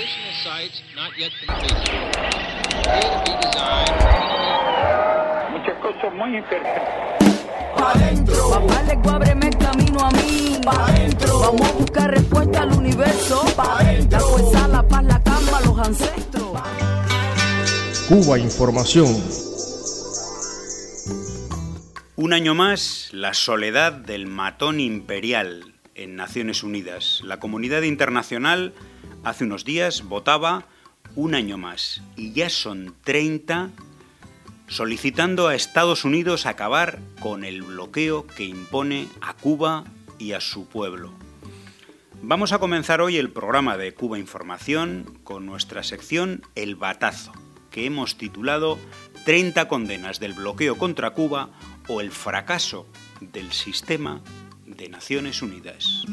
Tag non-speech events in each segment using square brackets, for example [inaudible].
Additional sites not yet completed. Appear to be designed. muchas cosas muy interesantes. Papá le ábreme el camino a mí. Vamos a buscar respuesta al universo. La fuerza, la paz, la calma, los ancestros. Cuba Información. Un año más, la soledad del matón imperial en Naciones Unidas. La comunidad internacional hace unos días votaba un año más y ya son 30 solicitando a Estados Unidos acabar con el bloqueo que impone a Cuba y a su pueblo. Vamos a comenzar hoy el programa de Cuba Información con nuestra sección El Batazo, que hemos titulado 30 condenas del bloqueo contra Cuba o el fracaso del sistema de Naciones Unidas.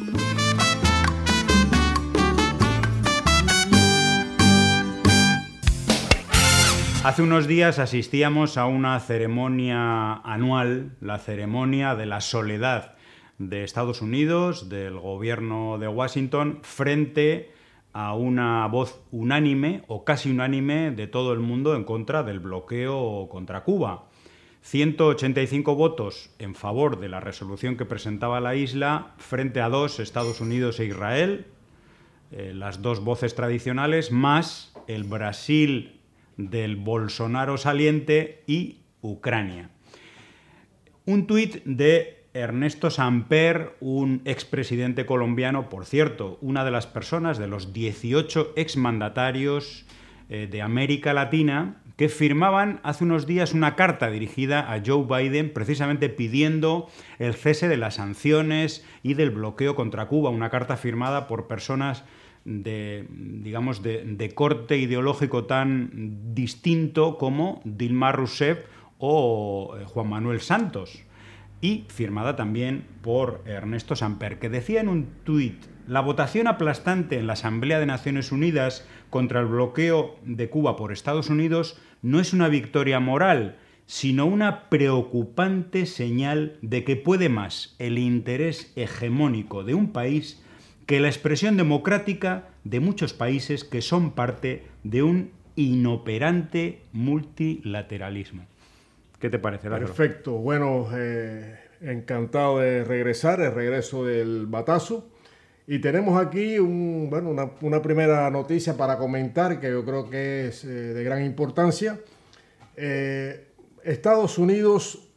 Hace unos días asistíamos a una ceremonia anual, la ceremonia de la soledad de Estados Unidos, del gobierno de Washington, frente a una voz unánime o casi unánime de todo el mundo en contra del bloqueo contra Cuba. 185 votos en favor de la resolución que presentaba la isla frente a dos, Estados Unidos e Israel, eh, las dos voces tradicionales, más el Brasil del Bolsonaro saliente y Ucrania. Un tuit de Ernesto Samper, un expresidente colombiano, por cierto, una de las personas de los 18 exmandatarios eh, de América Latina que firmaban hace unos días una carta dirigida a Joe Biden precisamente pidiendo el cese de las sanciones y del bloqueo contra Cuba, una carta firmada por personas de, digamos, de, corte ideológico tan distinto como Dilma Rousseff o eh, Juan Manuel Santos, y firmada también por Ernesto Samper, que decía en un tuit, la votación aplastante en la Asamblea de Naciones Unidas contra el bloqueo de Cuba por Estados Unidos no es una victoria moral, sino una preocupante señal de que puede más el interés hegemónico de un país que la expresión democrática de muchos países que son parte de un inoperante multilateralismo. ¿Qué te parece, Lázaro? Perfecto. Bueno, eh, encantado de regresar, el regreso del batazo. Y tenemos aquí bueno, una, primera noticia para comentar que yo creo que es eh, de gran importancia. Eh, Estados Unidos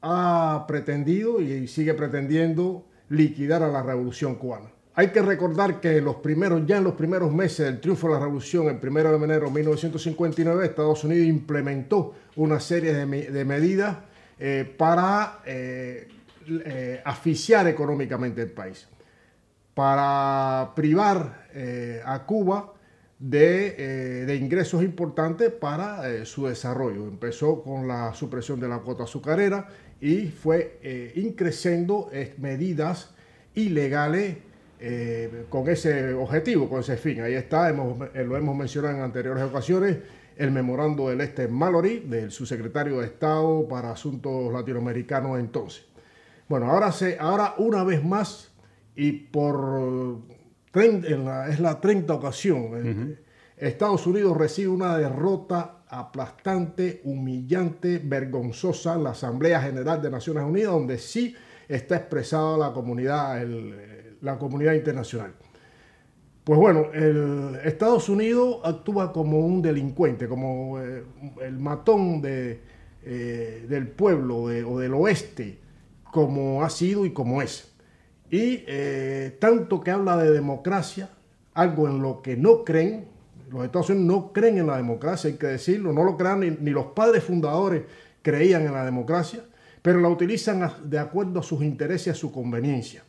ha pretendido y sigue pretendiendo liquidar a la revolución cubana. Hay que recordar que los primeros, ya en los primeros meses del triunfo de la revolución, el 1 de enero de 1959, Estados Unidos implementó una serie de, medidas eh, para eh, eh, asfixiar económicamente el país, para privar a Cuba de, ingresos importantes para su desarrollo. Empezó con la supresión de la cuota azucarera y fue increciendo medidas ilegales eh, con ese objetivo, con ese fin. Ahí está, hemos, eh, lo hemos mencionado en anteriores ocasiones, el memorando del este Mallory, del subsecretario de Estado para Asuntos Latinoamericanos entonces. Bueno, ahora, se, ahora una vez más y por es la 30 ocasión, eh, Estados Unidos recibe una derrota aplastante, humillante, vergonzosa en la Asamblea General de Naciones Unidas, donde sí está expresada la comunidad, el, la comunidad internacional. Pues bueno, el Estados Unidos actúa como un delincuente, como eh, el matón de, eh, del pueblo o del oeste, como ha sido y como es. Y eh, tanto que habla de democracia, algo en lo que no creen, los Estados Unidos no creen en la democracia, hay que decirlo, no lo crean, ni, ni los padres fundadores creían en la democracia, pero la utilizan de acuerdo a sus intereses y a su conveniencia.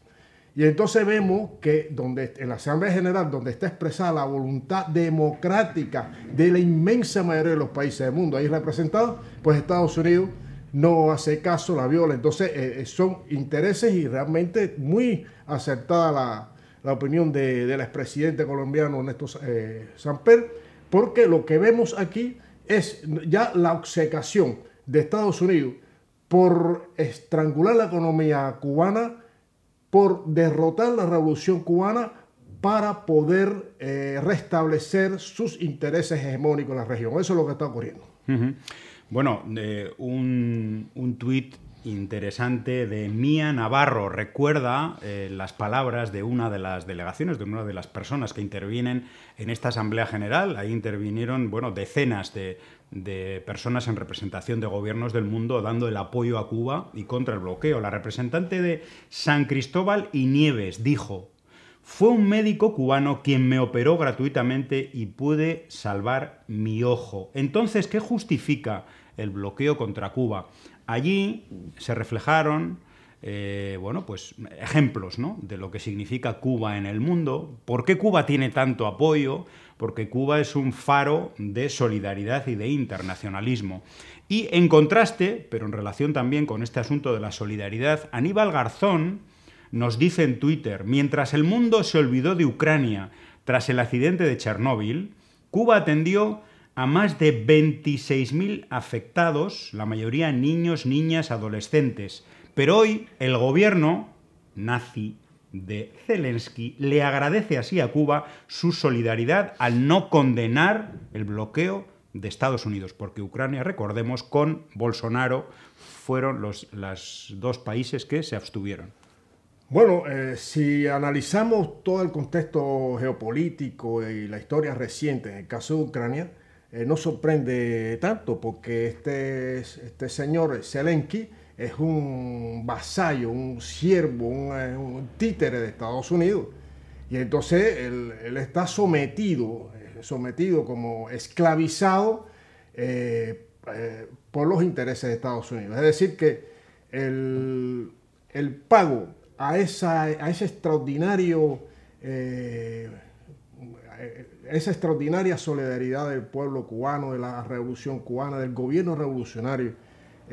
Y entonces vemos que donde, en la Asamblea General, donde está expresada la voluntad democrática de la inmensa mayoría de los países del mundo ahí representados, pues Estados Unidos no hace caso, la viola. Entonces eh, eh, son intereses y realmente muy acertada la, opinión de, del expresidente colombiano Néstor eh, Samper, porque lo que vemos aquí es ya la obcecación de Estados Unidos por estrangular la economía cubana por derrotar la revolución cubana para poder eh, restablecer sus intereses hegemónicos en la región. Eso es lo que está ocurriendo. Bueno, eh, un, un tuit interesante de Mía Navarro recuerda eh, las palabras de una de las delegaciones, de una de las personas que intervienen en esta Asamblea General. Ahí intervinieron bueno, decenas de, de personas en representación de gobiernos del mundo dando el apoyo a Cuba y contra el bloqueo. La representante de San Cristóbal y Nieves dijo, fue un médico cubano quien me operó gratuitamente y pude salvar mi ojo. Entonces, ¿qué justifica el bloqueo contra Cuba? Allí se reflejaron eh, bueno, pues, ejemplos ¿no? de lo que significa Cuba en el mundo, por qué Cuba tiene tanto apoyo, porque Cuba es un faro de solidaridad y de internacionalismo. Y en contraste, pero en relación también con este asunto de la solidaridad, Aníbal Garzón, nos dice en Twitter, mientras el mundo se olvidó de Ucrania tras el accidente de Chernóbil, Cuba atendió a más de 26.000 afectados, la mayoría niños, niñas, adolescentes. Pero hoy el gobierno nazi de Zelensky le agradece así a Cuba su solidaridad al no condenar el bloqueo de Estados Unidos, porque Ucrania, recordemos, con Bolsonaro fueron los dos países que se abstuvieron. Bueno, eh, si analizamos todo el contexto geopolítico y la historia reciente en el caso de Ucrania, eh, no sorprende tanto porque este, este señor Zelensky es un vasallo, un siervo, un, eh, un títere de Estados Unidos. Y entonces él, está sometido, eh, sometido como esclavizado eh, por los intereses de Estados Unidos. Es decir, que el, el pago a, esa, a ese extraordinario, esa extraordinaria solidaridad del pueblo cubano, de la revolución cubana, del gobierno revolucionario,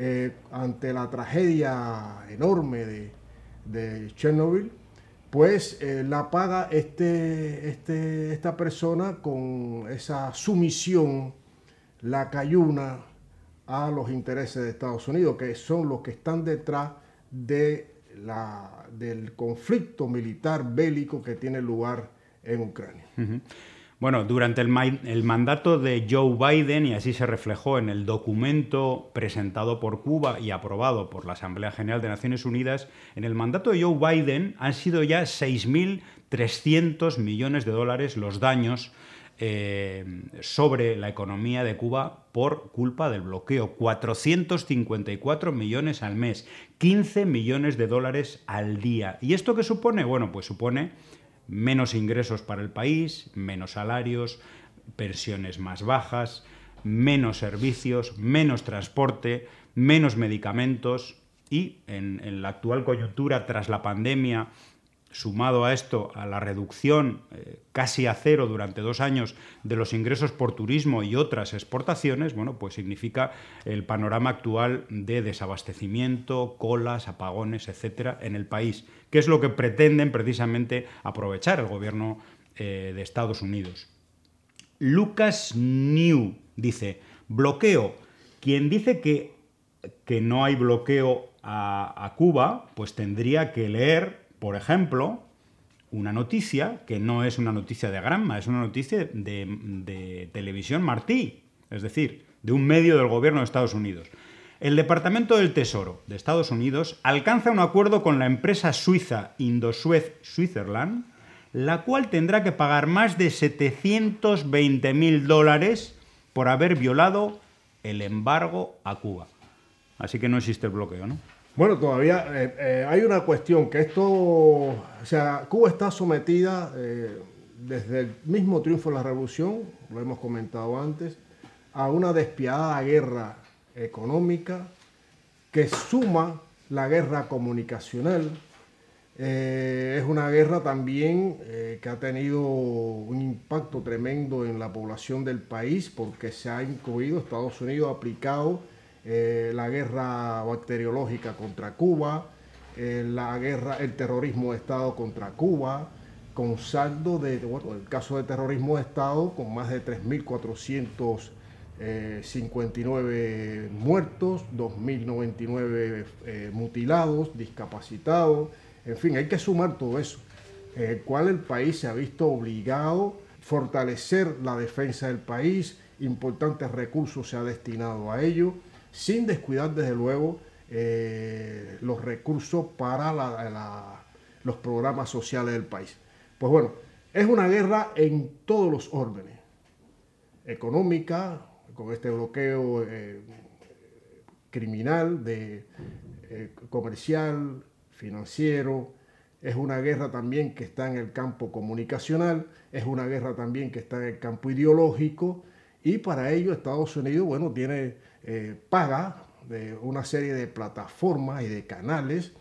eh, ante la tragedia enorme de, Chernobyl, pues eh, la paga este, este, esta persona con esa sumisión, la cayuna a los intereses de Estados Unidos, que son los que están detrás de la, del conflicto militar bélico que tiene lugar en Ucrania. Bueno, durante el, ma- el mandato de Joe Biden, y así se reflejó en el documento presentado por Cuba y aprobado por la Asamblea General de Naciones Unidas, en el mandato de Joe Biden han sido ya 6.300 millones de dólares los daños eh, sobre la economía de Cuba por culpa del bloqueo. 454 millones al mes, 15 millones de dólares al día. ¿Y esto qué supone? Bueno, pues supone menos ingresos para el país, menos salarios, pensiones más bajas, menos servicios, menos transporte, menos medicamentos y en, en la actual coyuntura tras la pandemia, sumado a esto a la reducción eh, casi a cero durante dos años de los ingresos por turismo y otras exportaciones, bueno, pues significa el panorama actual de desabastecimiento, colas, apagones, etcétera, en el país, que es lo que pretenden precisamente aprovechar el gobierno eh, de Estados Unidos. Lucas New dice, bloqueo. Quien dice que, que no hay bloqueo a, a Cuba, pues tendría que leer, por ejemplo, una noticia que no es una noticia de Granma, es una noticia de, de televisión Martí, es decir, de un medio del gobierno de Estados Unidos. El Departamento del Tesoro de Estados Unidos alcanza un acuerdo con la empresa suiza Indosuez Switzerland, la cual tendrá que pagar más de 720 mil dólares por haber violado el embargo a Cuba. Así que no existe el bloqueo, ¿no? Bueno, todavía eh, eh, hay una cuestión que esto, o sea, Cuba está sometida eh, desde el mismo triunfo de la revolución, lo hemos comentado antes, a una despiadada guerra económica que suma la guerra comunicacional. Es una guerra también que ha tenido un impacto tremendo en la población del país porque se ha incluido, Estados Unidos ha aplicado eh, la guerra bacteriológica contra Cuba, eh, la guerra, el terrorismo de Estado contra Cuba, con saldo de, bueno, el caso de terrorismo de Estado con más de 3.459 muertos, 2.099 eh, mutilados, discapacitados, en fin, hay que sumar todo eso. en el cual el país se ha visto obligado a fortalecer la defensa del país, importantes recursos se ha destinado a ello, sin descuidar desde luego eh, los recursos para los programas sociales del país. Pues bueno, es una guerra en todos los órdenes, económica, con este bloqueo eh, criminal, de, eh, comercial, financiero, es una guerra también que está en el campo comunicacional, es una guerra también que está en el campo ideológico y para ello Estados Unidos, bueno, tiene, eh, paga de una serie de plataformas y de canales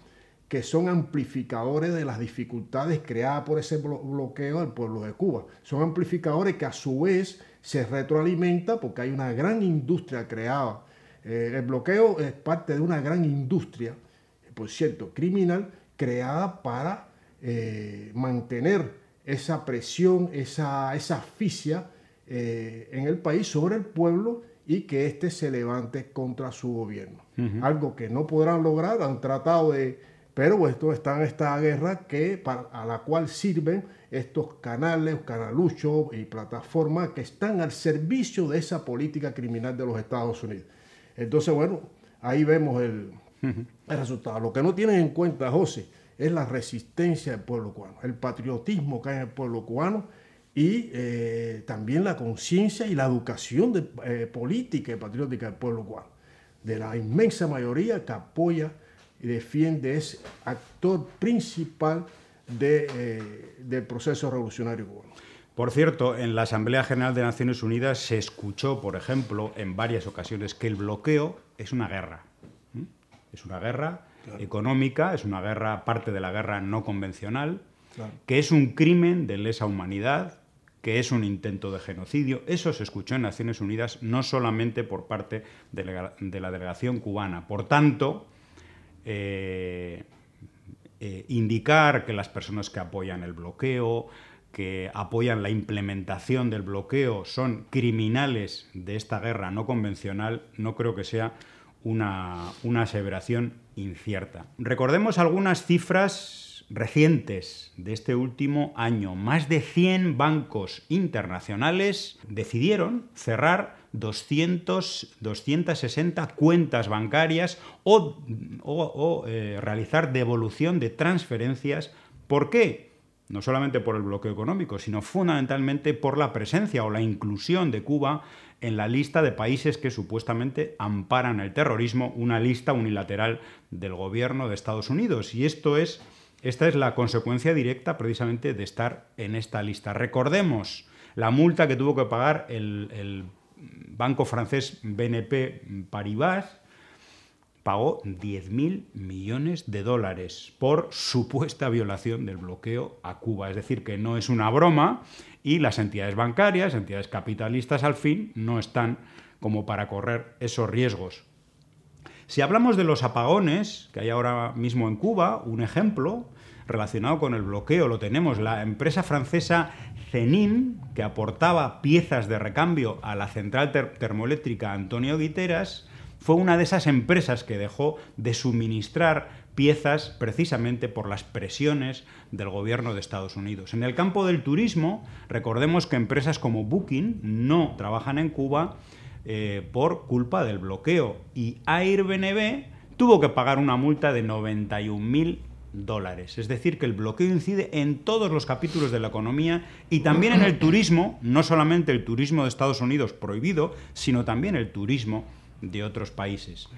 que son amplificadores de las dificultades creadas por ese blo- bloqueo al pueblo de Cuba. Son amplificadores que a su vez se retroalimenta porque hay una gran industria creada. Eh, el bloqueo es parte de una gran industria, por cierto, criminal, creada para eh, mantener esa presión, esa, esa asfixia en el país sobre el pueblo y que éste se levante contra su gobierno. Algo que no podrán lograr, han tratado de... Pero esto está en esta guerra que, para- a la cual sirven estos canales, canaluchos y plataformas que están al servicio de esa política criminal de los Estados Unidos. Entonces, bueno, ahí vemos el, el resultado. Lo que no tienen en cuenta, José, es la resistencia del pueblo cubano, el patriotismo que hay en el pueblo cubano y eh, también la conciencia y la educación de, eh, política y patriótica del pueblo cubano, de la inmensa mayoría que apoya y defiende, es actor principal de, eh, del proceso revolucionario cubano. Por cierto, en la Asamblea General de Naciones Unidas se escuchó, por ejemplo, en varias ocasiones que el bloqueo es una guerra. Es una guerra económica, es una guerra, parte de la guerra no convencional, Claro. que es un crimen de lesa humanidad, que es un intento de genocidio. Eso se escuchó en Naciones Unidas no solamente por parte de la, de la delegación cubana. Por tanto, eh, eh, indicar que las personas que apoyan el bloqueo, que apoyan la implementación del bloqueo, son criminales de esta guerra no convencional, no creo que sea una, una aseveración incierta. Recordemos algunas cifras recientes de este último año. Más de 100 bancos internacionales decidieron cerrar 200, 260 cuentas bancarias o, eh, realizar devolución de transferencias. ¿Por qué? No solamente por el bloqueo económico, sino fundamentalmente por la presencia o la inclusión de Cuba en la lista de países que supuestamente amparan el terrorismo, una lista unilateral del gobierno de Estados Unidos. Y esto es, esta es la consecuencia directa precisamente de estar en esta lista. Recordemos la multa que tuvo que pagar el, banco francés BNP Paribas, pagó 10.000 millones de dólares por supuesta violación del bloqueo a Cuba. Es decir, que no es una broma y las entidades bancarias, entidades capitalistas al fin, no están como para correr esos riesgos. Si hablamos de los apagones que hay ahora mismo en Cuba, un ejemplo relacionado con el bloqueo lo tenemos. La empresa francesa Cenin, que aportaba piezas de recambio a la central ter- termoeléctrica Antonio Guiteras, fue una de esas empresas que dejó de suministrar piezas precisamente por las presiones del gobierno de Estados Unidos. En el campo del turismo, recordemos que empresas como Booking no trabajan en Cuba eh, por culpa del bloqueo y Airbnb tuvo que pagar una multa de 91.000 dólares. Es decir, que el bloqueo incide en todos los capítulos de la economía y también en el turismo, no solamente el turismo de Estados Unidos prohibido, sino también el turismo de otros países.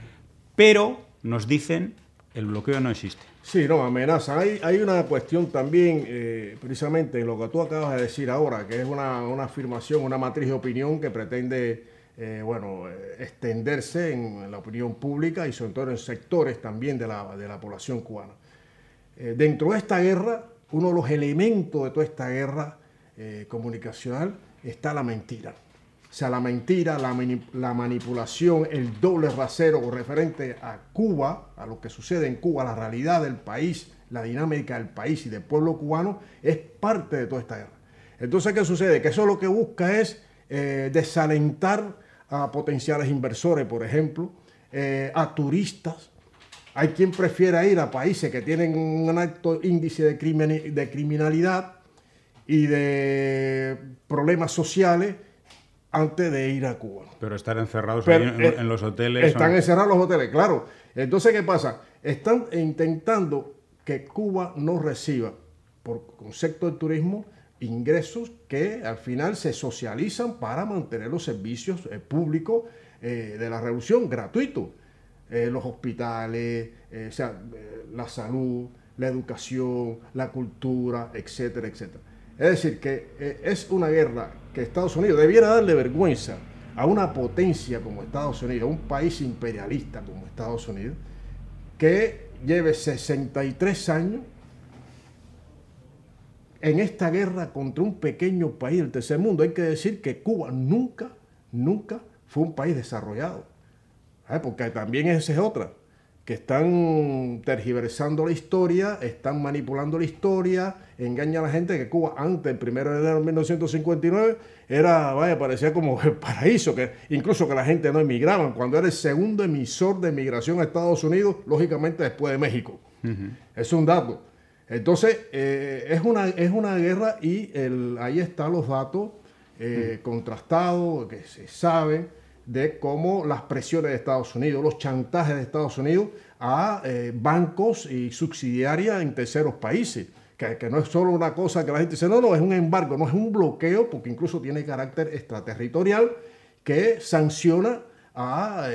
Pero nos dicen el bloqueo no existe. Sí, no, amenaza. Hay, hay una cuestión también, eh, precisamente en lo que tú acabas de decir ahora, que es una, una afirmación, una matriz de opinión que pretende, eh, bueno, extenderse en la opinión pública y sobre todo en sectores también de la, de la población cubana. Eh, dentro de esta guerra, uno de los elementos de toda esta guerra eh, comunicacional está la mentira. O sea, la mentira, la, la manipulación, el doble rasero referente a Cuba, a lo que sucede en Cuba, la realidad del país, la dinámica del país y del pueblo cubano, es parte de toda esta guerra. Entonces, ¿qué sucede? Que eso lo que busca es desalentar a potenciales inversores, por ejemplo, eh, a turistas, Hay quien prefiere ir a países que tienen un alto índice de, crimen- de criminalidad y de problemas sociales antes de ir a Cuba. Pero estar encerrados Pero, ahí en, eh, en los hoteles. Están encerrados los hoteles, claro. Entonces, ¿qué pasa? Están intentando que Cuba no reciba, por concepto de turismo, ingresos que al final se socializan para mantener los servicios eh, públicos eh, de la revolución gratuitos. Eh, los hospitales, sea, la salud, la educación, la cultura, etcétera, etcétera. Es decir, que es una guerra que Estados Unidos debiera darle vergüenza a una potencia como Estados Unidos, a un país imperialista como Estados Unidos, que lleve 63 años en esta guerra contra un pequeño país del tercer mundo. Hay que decir que Cuba nunca, nunca fue un país desarrollado. ¿sabes? Porque también esa es otra, que están tergiversando la historia, están manipulando la historia, engañan a la gente que Cuba antes, el 1 de enero de 1959, era, vaya, parecía como el paraíso, que incluso que la gente no emigraba, cuando era el segundo emisor de emigración a Estados Unidos, lógicamente después de México. Es un dato. Entonces, eh, es, una, es una guerra y el- ahí están los datos eh, contrastados, que se saben de cómo las presiones de Estados Unidos, los chantajes de Estados Unidos a eh, bancos y subsidiarias en terceros países. Que, que no es solo una cosa que la gente dice, no, no, es un embargo, no es un bloqueo, porque incluso tiene carácter extraterritorial que sanciona a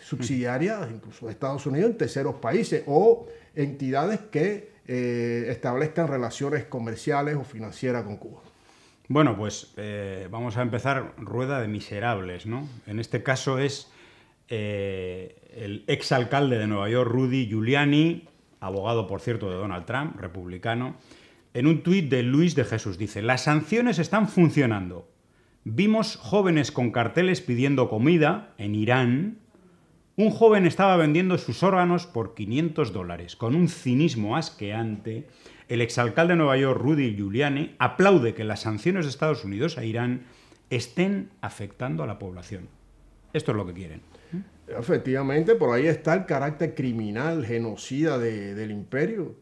subsidiarias, incluso de Estados Unidos, en terceros países o entidades que eh, establezcan relaciones comerciales o financieras con Cuba. Bueno, pues eh, vamos a empezar rueda de miserables, ¿no? En este caso es eh, el exalcalde de Nueva York, Rudy Giuliani, abogado, por cierto, de Donald Trump, republicano, en un tuit de Luis de Jesús dice, las sanciones están funcionando. Vimos jóvenes con carteles pidiendo comida en Irán. Un joven estaba vendiendo sus órganos por 500 dólares. Con un cinismo asqueante, el exalcalde de Nueva York, Rudy Giuliani, aplaude que las sanciones de Estados Unidos a Irán estén afectando a la población. Esto es lo que quieren. Efectivamente, por ahí está el carácter criminal, genocida de- del imperio.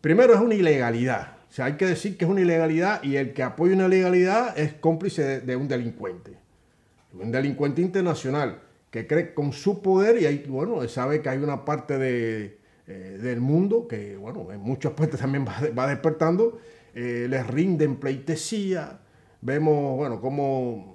Primero es una ilegalidad. O hay que decir que es una ilegalidad y el que apoya una ilegalidad es cómplice de, de un delincuente. Un delincuente internacional que cree con su poder y ahí, bueno, sabe que hay una parte de, eh, del mundo que, bueno, en muchas partes también va, va despertando, eh, les rinden pleitesía. Vemos, bueno, cómo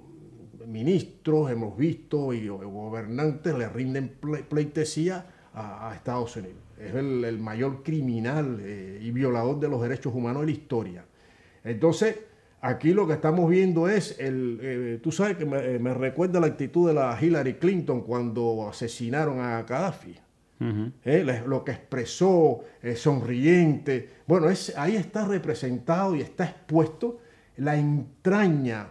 ministros hemos visto y gobernantes le rinden ple- pleitesía a, Estados Unidos. Es el, el mayor criminal eh, y violador de los derechos humanos de la historia. Entonces, aquí lo que estamos viendo es, el, eh, tú sabes que me, me recuerda la actitud de la Hillary Clinton cuando asesinaron a Gaddafi. Eh, lo que expresó eh, sonriente. Bueno, es, ahí está representado y está expuesto la entraña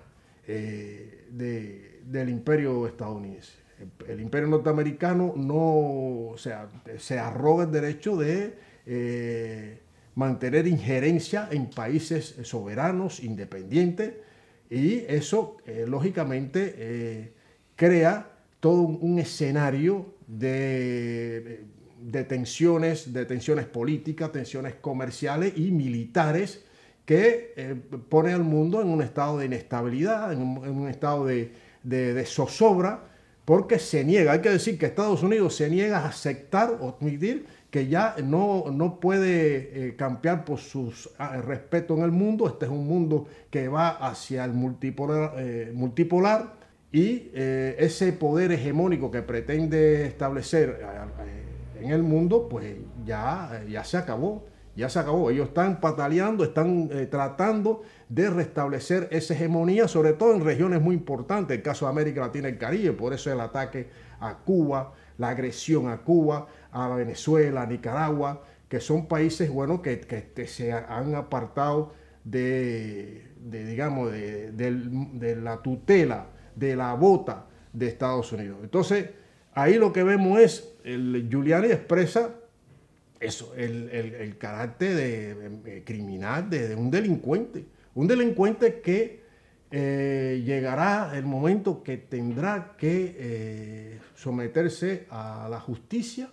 de- del imperio estadounidense. El, el imperio norteamericano no, o sea, se arroga el derecho de mantener injerencia en países soberanos, independientes, y eso, eh, lógicamente, eh, crea todo un, escenario de, tensiones, de tensiones políticas, tensiones comerciales y militares que eh, pone al mundo en un estado de inestabilidad, en un, en un estado de, de- de zozobra, porque se niega, hay que decir que Estados Unidos se niega a aceptar o admitir que ya no, no puede eh, campear por su respeto en el mundo, este es un mundo que va hacia el multipolar, eh, multipolar y eh, ese poder hegemónico que pretende establecer eh, en el mundo, pues ya, ya se acabó, ya se acabó. Ellos están pataleando, están tratando de restablecer esa hegemonía, sobre todo en regiones muy importantes, el caso de América Latina y el Caribe, por eso el ataque a Cuba, la agresión a Cuba, a Venezuela, Nicaragua, que son países, bueno, que, que- se han apartado de, digamos, de, de la tutela, de la bota de Estados Unidos. Entonces, ahí lo que vemos es, el Giuliani expresa eso, el, el- el carácter de, de- criminal de, de un delincuente. Un delincuente que eh, llegará el momento que tendrá que eh, someterse a la justicia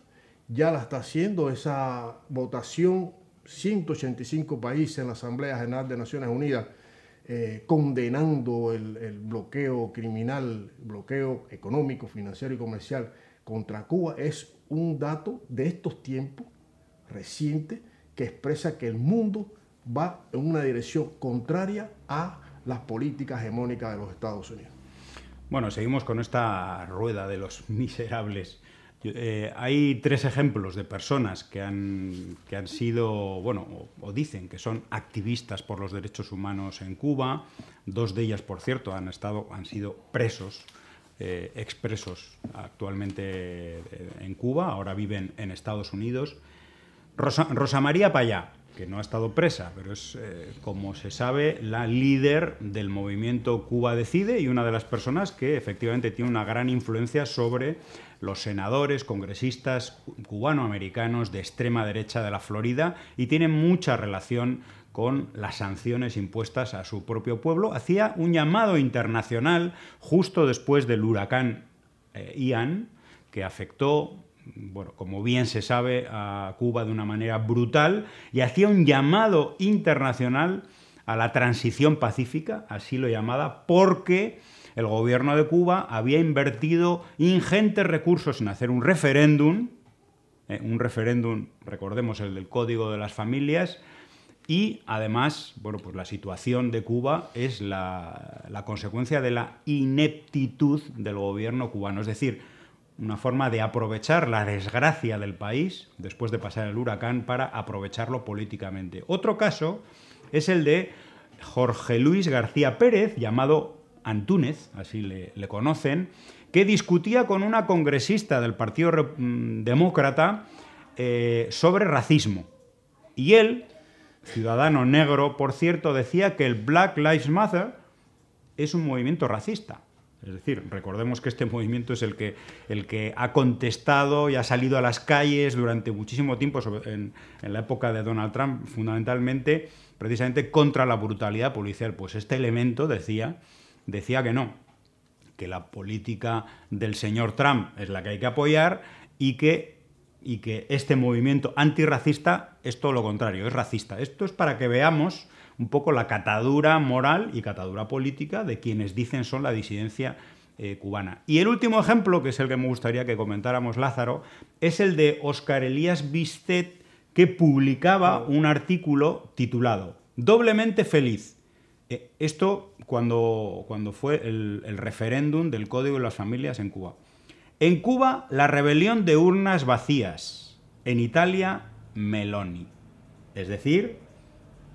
ya la está haciendo esa votación 185 países en la Asamblea General de Naciones Unidas eh, condenando el, el, bloqueo criminal, bloqueo económico, financiero y comercial contra Cuba, es un dato de estos tiempos reciente que expresa que el mundo va en una dirección contraria a las políticas hegemónicas de los Estados Unidos. Bueno, seguimos con esta rueda de los miserables. Eh, hay tres ejemplos de personas que han, que han sido, bueno, o, dicen que son activistas por los derechos humanos en Cuba. Dos de ellas, por cierto, han, estado, han sido presos, eh, expresos actualmente eh, en Cuba, ahora viven en Estados Unidos. Rosa, Rosa María Payá, que no ha estado presa, pero es, eh, como se sabe, la líder del movimiento Cuba Decide y una de las personas que efectivamente tiene una gran influencia sobre los senadores, congresistas cubanoamericanos de extrema derecha de la Florida y tiene mucha relación con las sanciones impuestas a su propio pueblo. Hacía un llamado internacional justo después del huracán eh, Ian, que afectó bueno, como bien se sabe, a Cuba de una manera brutal y hacía un llamado internacional a la transición pacífica, así lo llamaba, porque el gobierno de Cuba había invertido ingentes recursos en hacer un referéndum, eh, un referéndum, recordemos el del Código de las Familias, y además, bueno, pues la situación de Cuba es la, la consecuencia de la ineptitud del gobierno cubano, es decir, una forma de aprovechar la desgracia del país después de pasar el huracán para aprovecharlo políticamente. Otro caso es el de Jorge Luis García Pérez, llamado Antúnez, así le, conocen, que discutía con una congresista del Partido Demócrata eh, sobre racismo. Y él, ciudadano negro, por cierto, decía que el Black Lives Matter es un movimiento racista. Es decir, recordemos que este movimiento es el que, el que ha contestado y ha salido a las calles durante muchísimo tiempo, en, en, la época de Donald Trump, fundamentalmente, precisamente contra la brutalidad policial. Pues este elemento decía, decía que no, que la política del señor Trump es la que hay que apoyar y que, y que este movimiento antirracista es todo lo contrario, es racista. Esto es para que veamos un poco la catadura moral y catadura política de quienes dicen son la disidencia eh, cubana. Y el último ejemplo, que es el que me gustaría que comentáramos Lázaro, es el de Oscar Elías Bistet, que publicaba un artículo titulado Doblemente feliz. Eh, esto cuando, cuando fue el, el referéndum del Código de las Familias en Cuba. En Cuba, la rebelión de urnas vacías. En Italia, Meloni. Es decir,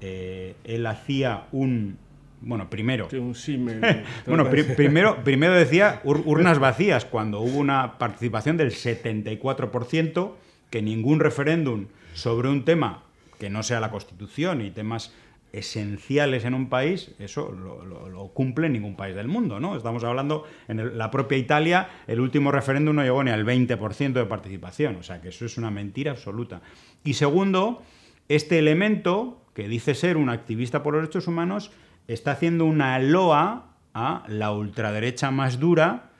eh, él hacía un... Bueno, primero... Un [laughs] bueno, pri primero, primero decía ur urnas vacías, cuando hubo una participación del 74%, que ningún referéndum sobre un tema que no sea la Constitución y temas esenciales en un país, eso lo, lo, lo, cumple ningún país del mundo, ¿no? Estamos hablando, en el, la propia Italia, el último referéndum no llegó ni al 20% de participación, o sea que eso es una mentira absoluta. Y segundo, este elemento, que dice ser un activista por los derechos humanos, está haciendo una loa a la ultraderecha más dura,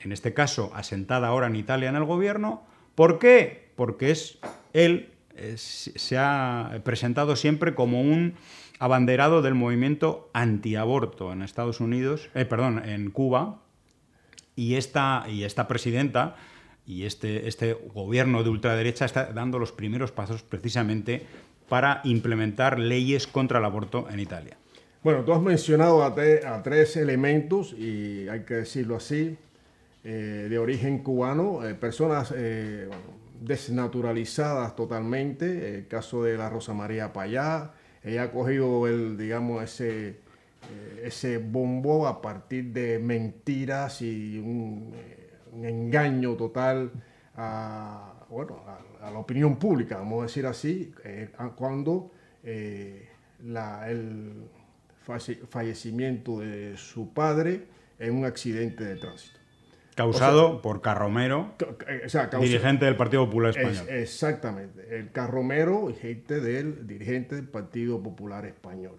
en este caso asentada ahora en Italia en el gobierno. ¿Por qué? Porque es él es, se ha presentado siempre como un abanderado del movimiento antiaborto en Estados Unidos, eh, perdón, en Cuba, y esta, y esta presidenta y este, este gobierno de ultraderecha está dando los primeros pasos precisamente para implementar leyes contra el aborto en Italia. Bueno, tú has mencionado a, te, a tres elementos, y hay que decirlo así, eh, de origen cubano, eh, personas eh, desnaturalizadas totalmente, el caso de la Rosa María Payá, ella ha cogido el, digamos, ese, ese bombo a partir de mentiras y un, engaño total bueno, a, a, la opinión pública, vamos a decir así, eh, cuando eh, la, el fallecimiento de su padre en un accidente de tránsito. Causado o sea, por Carromero, o sea, causa, dirigente del Partido Popular Español. Es, exactamente, el Carromero, dirigente del, dirigente del Partido Popular Español.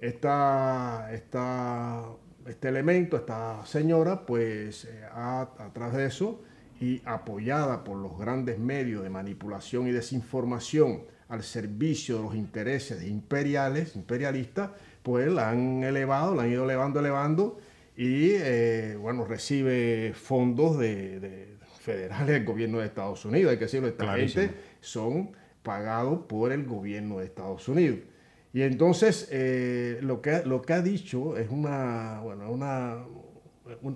Esta, esta, este elemento, esta señora, pues eh, a, a través de eso, y apoyada por los grandes medios de manipulación y desinformación al servicio de los intereses imperiales, imperialistas, pues la han elevado, la han ido elevando, elevando y eh, bueno, recibe fondos de, federales del gobierno de Estados Unidos. Hay que decirlo, esta gente son pagados por el gobierno de Estados Unidos. Y entonces eh, lo, que, lo que ha dicho es una, bueno, una,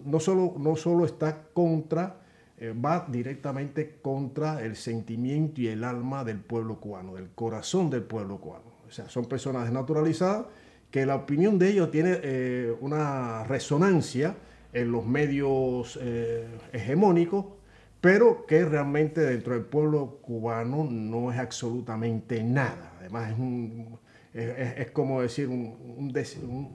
no solo, no solo está contra, eh, va directamente contra el sentimiento y el alma del pueblo cubano, del corazón del pueblo cubano. O sea, son personas desnaturalizadas que la opinión de ellos tiene eh, una resonancia en los medios hegemónicos, pero que realmente dentro del pueblo cubano no es absolutamente nada. Además es un como decir un,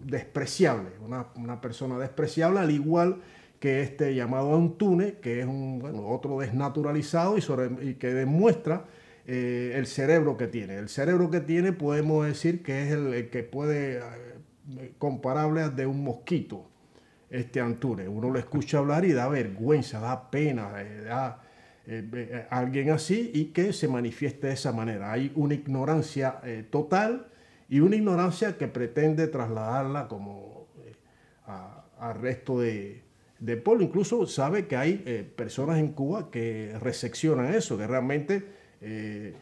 despreciable, una, persona despreciable, al igual que este llamado Antune, que es un, otro desnaturalizado y, que demuestra eh, el cerebro que tiene. El cerebro que tiene podemos decir que es el, que puede eh, comparable al de un mosquito, este Antune. Uno lo escucha hablar y da vergüenza, da pena, eh, da... alguien así y que se manifieste de esa manera. Hay una ignorancia total y una ignorancia que pretende trasladarla como eh, al resto de, de, pueblo. Incluso sabe que hay eh, personas en Cuba que reseccionan eso, que realmente eh,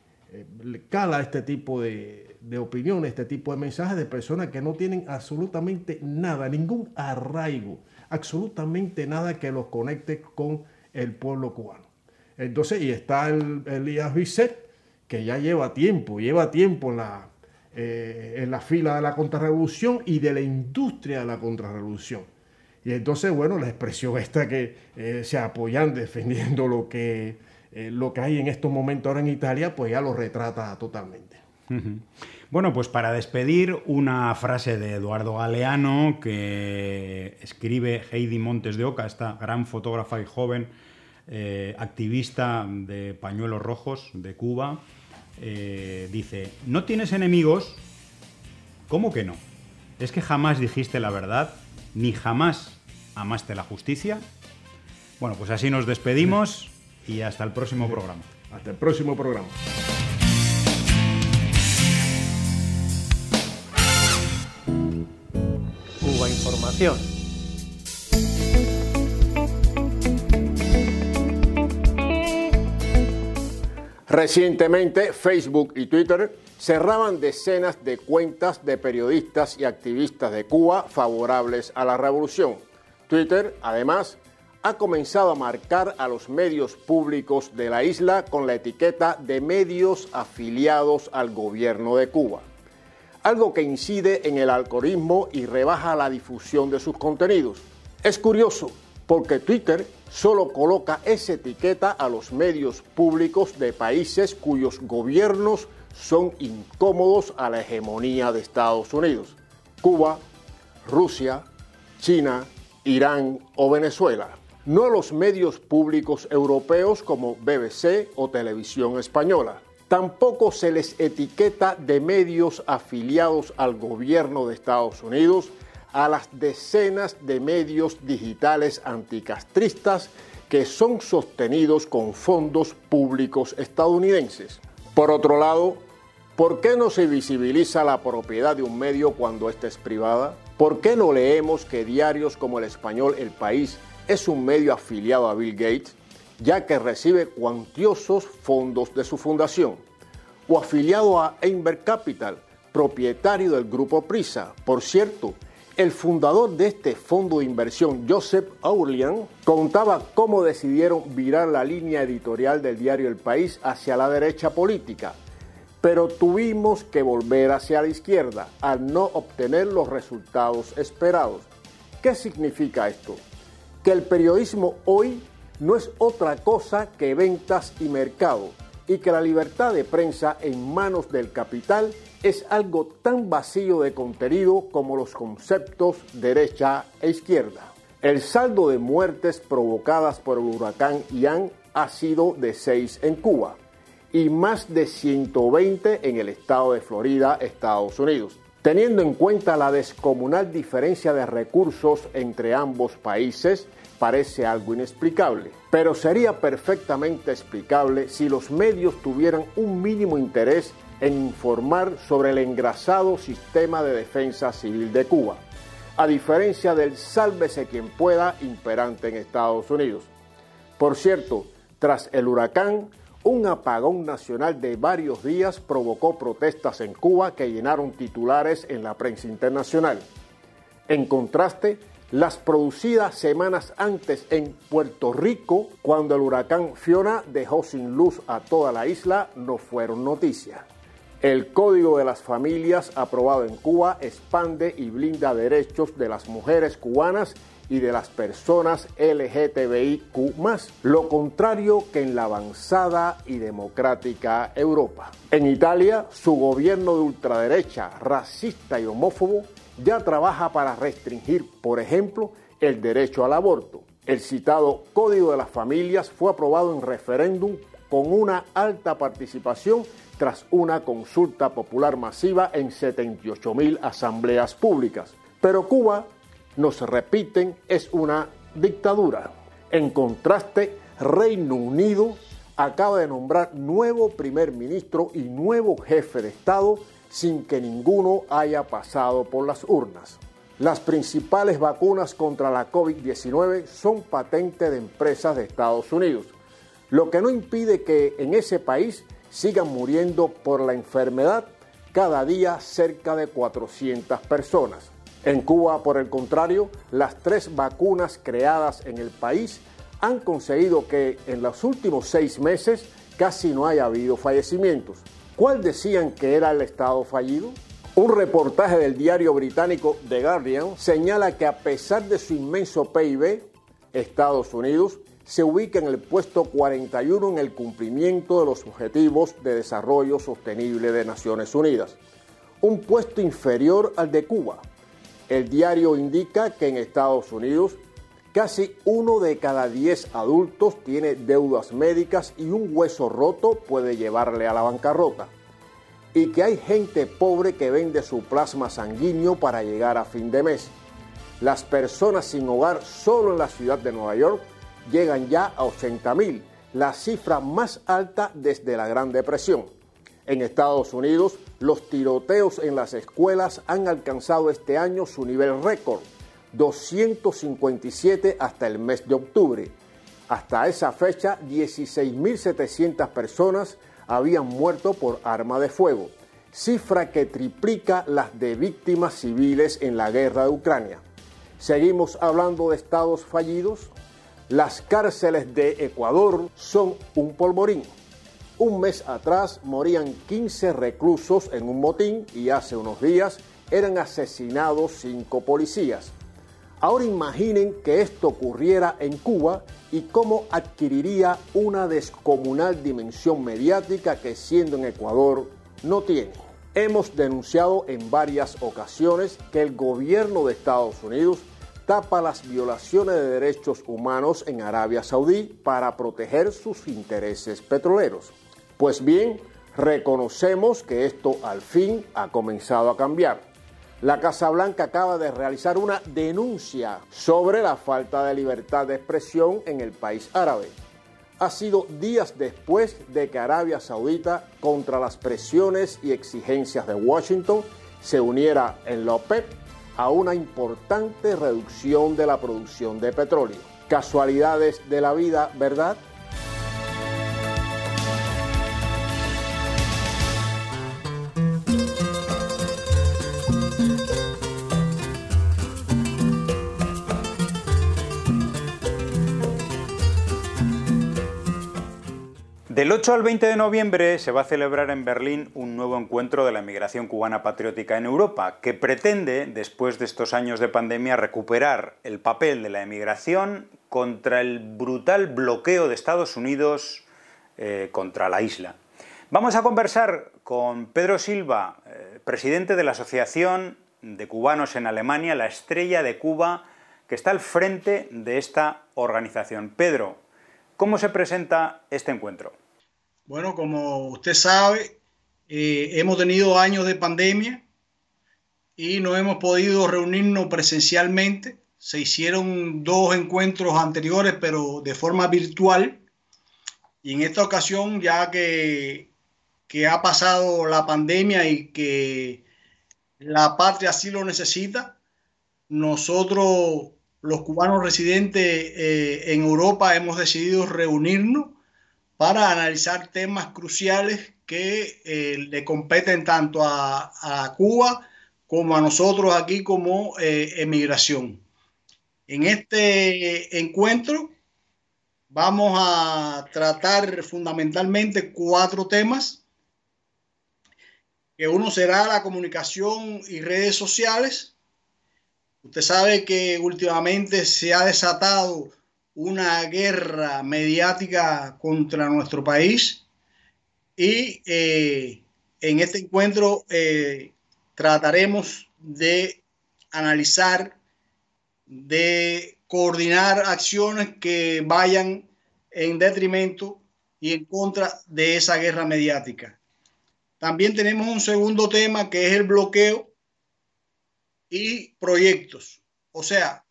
cala este tipo de, de opiniones, este tipo de mensajes de personas que no tienen absolutamente nada, ningún arraigo, absolutamente nada que los conecte con el pueblo cubano. Entonces, y está el Elías Bisset, que ya lleva tiempo, lleva tiempo en la, eh, en la fila de la contrarrevolución y de la industria de la contrarrevolución. Y entonces, bueno, la expresión esta que eh, se apoyan defendiendo lo que, eh, lo que hay en estos momentos ahora en Italia, pues ya lo retrata totalmente. Bueno, pues para despedir, una frase de Eduardo Galeano que escribe Heidi Montes de Oca, esta gran fotógrafa y joven activista de pañuelos rojos de Cuba, eh, dice, ¿no tienes enemigos? ¿Cómo que no? ¿Es que jamás dijiste la verdad? ¿Ni jamás amaste la justicia? Bueno, pues así nos despedimos y hasta el próximo programa. Hasta el próximo programa. Cuba Información. Recientemente, Facebook y Twitter cerraban decenas de cuentas de periodistas y activistas de Cuba favorables a la revolución. Twitter, además, ha comenzado a marcar a los medios públicos de la isla con la etiqueta de medios afiliados al gobierno de Cuba, algo que incide en el algoritmo y rebaja la difusión de sus contenidos. Es curioso, porque Twitter solo coloca esa etiqueta a los medios públicos de países cuyos gobiernos son incómodos a la hegemonía de Estados Unidos. Cuba, Rusia, China, Irán o Venezuela. No a los medios públicos europeos como BBC o Televisión Española. Tampoco se les etiqueta de medios afiliados al gobierno de Estados Unidos a las decenas de medios digitales anticastristas que son sostenidos con fondos públicos estadounidenses. Por otro lado, ¿por qué no se visibiliza la propiedad de un medio cuando ésta es privada? ¿Por qué no leemos que diarios como el español El País es un medio afiliado a Bill Gates, ya que recibe cuantiosos fondos de su fundación? ¿O afiliado a Einberg Capital, propietario del grupo Prisa? Por cierto, el fundador de este fondo de inversión, Joseph Aurelian, contaba cómo decidieron virar la línea editorial del diario El País hacia la derecha política, pero tuvimos que volver hacia la izquierda al no obtener los resultados esperados. ¿Qué significa esto? Que el periodismo hoy no es otra cosa que ventas y mercado y que la libertad de prensa en manos del capital es algo tan vacío de contenido como los conceptos derecha e izquierda. El saldo de muertes provocadas por el huracán Ian ha sido de 6 en Cuba y más de 120 en el estado de Florida, Estados Unidos. Teniendo en cuenta la descomunal diferencia de recursos entre ambos países, parece algo inexplicable, pero sería perfectamente explicable si los medios tuvieran un mínimo interés en informar sobre el engrasado sistema de defensa civil de Cuba, a diferencia del sálvese quien pueda imperante en Estados Unidos. Por cierto, tras el huracán, un apagón nacional de varios días provocó protestas en Cuba que llenaron titulares en la prensa internacional. En contraste, las producidas semanas antes en Puerto Rico, cuando el huracán Fiona dejó sin luz a toda la isla, no fueron noticia. El Código de las Familias aprobado en Cuba expande y blinda derechos de las mujeres cubanas y de las personas LGTBIQ, lo contrario que en la avanzada y democrática Europa. En Italia, su gobierno de ultraderecha, racista y homófobo ya trabaja para restringir, por ejemplo, el derecho al aborto. El citado Código de las Familias fue aprobado en referéndum con una alta participación tras una consulta popular masiva en 78 mil asambleas públicas. Pero Cuba, nos repiten, es una dictadura. En contraste, Reino Unido acaba de nombrar nuevo primer ministro y nuevo jefe de Estado sin que ninguno haya pasado por las urnas. Las principales vacunas contra la COVID-19 son patente de empresas de Estados Unidos, lo que no impide que en ese país sigan muriendo por la enfermedad cada día cerca de 400 personas. En Cuba, por el contrario, las tres vacunas creadas en el país han conseguido que en los últimos seis meses casi no haya habido fallecimientos. ¿Cuál decían que era el Estado fallido? Un reportaje del diario británico The Guardian señala que a pesar de su inmenso PIB, Estados Unidos se ubica en el puesto 41 en el cumplimiento de los Objetivos de Desarrollo Sostenible de Naciones Unidas, un puesto inferior al de Cuba. El diario indica que en Estados Unidos casi uno de cada diez adultos tiene deudas médicas y un hueso roto puede llevarle a la bancarrota. Y que hay gente pobre que vende su plasma sanguíneo para llegar a fin de mes. Las personas sin hogar solo en la ciudad de Nueva York llegan ya a 80 mil, la cifra más alta desde la Gran Depresión. En Estados Unidos, los tiroteos en las escuelas han alcanzado este año su nivel récord, 257 hasta el mes de octubre. Hasta esa fecha, 16.700 personas habían muerto por arma de fuego, cifra que triplica las de víctimas civiles en la guerra de Ucrania. ¿Seguimos hablando de estados fallidos? Las cárceles de Ecuador son un polvorín. Un mes atrás morían 15 reclusos en un motín y hace unos días eran asesinados cinco policías. Ahora imaginen que esto ocurriera en Cuba y cómo adquiriría una descomunal dimensión mediática que siendo en Ecuador no tiene. Hemos denunciado en varias ocasiones que el gobierno de Estados Unidos tapa las violaciones de derechos humanos en Arabia Saudí para proteger sus intereses petroleros. Pues bien, reconocemos que esto al fin ha comenzado a cambiar. La Casa Blanca acaba de realizar una denuncia sobre la falta de libertad de expresión en el país árabe. Ha sido días después de que Arabia Saudita, contra las presiones y exigencias de Washington, se uniera en la OPEP a una importante reducción de la producción de petróleo. Casualidades de la vida, ¿verdad? 8 al 20 de noviembre se va a celebrar en Berlín un nuevo encuentro de la emigración cubana patriótica en Europa, que pretende, después de estos años de pandemia, recuperar el papel de la emigración contra el brutal bloqueo de Estados Unidos eh, contra la isla. Vamos a conversar con Pedro Silva, eh, presidente de la Asociación de Cubanos en Alemania, la Estrella de Cuba, que está al frente de esta organización. Pedro, ¿cómo se presenta este encuentro? Bueno, como usted sabe, eh, hemos tenido años de pandemia y no hemos podido reunirnos presencialmente. Se hicieron dos encuentros anteriores, pero de forma virtual. Y en esta ocasión, ya que, que ha pasado la pandemia y que la patria sí lo necesita, nosotros, los cubanos residentes eh, en Europa, hemos decidido reunirnos para analizar temas cruciales que eh, le competen tanto a, a, Cuba como a nosotros aquí como eh, emigración. En este encuentro vamos a tratar fundamentalmente cuatro temas, que uno será la comunicación y redes sociales, Usted sabe que últimamente se ha desatado una guerra mediática contra nuestro país y eh, en este encuentro eh, trataremos de analizar, de coordinar acciones que vayan en detrimento y en contra de esa guerra mediática. También tenemos un segundo tema que es el bloqueo y proyectos. O sea,